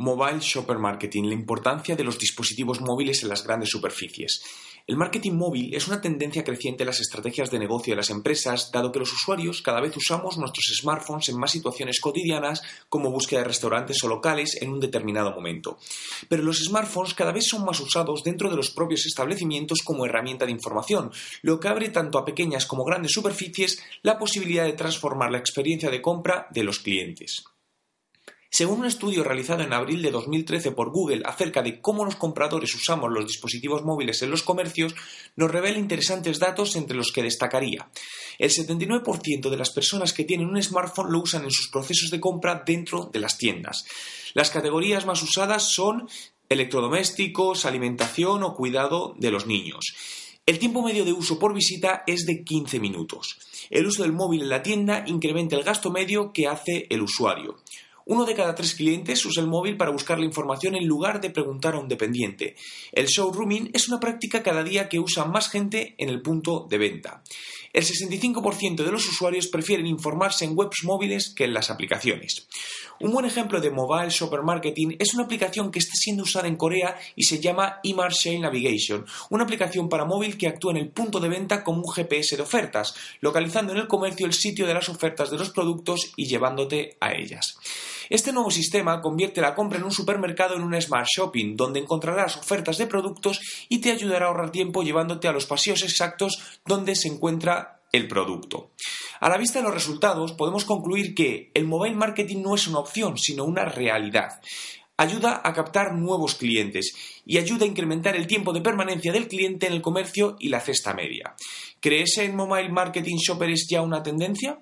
Mobile Shopper Marketing, la importancia de los dispositivos móviles en las grandes superficies. El marketing móvil es una tendencia creciente en las estrategias de negocio de las empresas, dado que los usuarios cada vez usamos nuestros smartphones en más situaciones cotidianas como búsqueda de restaurantes o locales en un determinado momento. Pero los smartphones cada vez son más usados dentro de los propios establecimientos como herramienta de información, lo que abre tanto a pequeñas como grandes superficies la posibilidad de transformar la experiencia de compra de los clientes. Según un estudio realizado en abril de 2013 por Google acerca de cómo los compradores usamos los dispositivos móviles en los comercios, nos revela interesantes datos entre los que destacaría. El 79% de las personas que tienen un smartphone lo usan en sus procesos de compra dentro de las tiendas. Las categorías más usadas son electrodomésticos, alimentación o cuidado de los niños. El tiempo medio de uso por visita es de 15 minutos. El uso del móvil en la tienda incrementa el gasto medio que hace el usuario. Uno de cada tres clientes usa el móvil para buscar la información en lugar de preguntar a un dependiente. El showrooming es una práctica cada día que usa más gente en el punto de venta. El 65% de los usuarios prefieren informarse en webs móviles que en las aplicaciones. Un buen ejemplo de mobile shopper marketing es una aplicación que está siendo usada en Corea y se llama eMarshale Navigation, una aplicación para móvil que actúa en el punto de venta como un GPS de ofertas, localizando en el comercio el sitio de las ofertas de los productos y llevándote a ellas. Este nuevo sistema convierte la compra en un supermercado en un smart shopping, donde encontrarás ofertas de productos y te ayudará a ahorrar tiempo llevándote a los pasillos exactos donde se encuentra el producto. A la vista de los resultados, podemos concluir que el mobile marketing no es una opción, sino una realidad. Ayuda a captar nuevos clientes y ayuda a incrementar el tiempo de permanencia del cliente en el comercio y la cesta media. ¿Crees en mobile marketing shopper es ya una tendencia?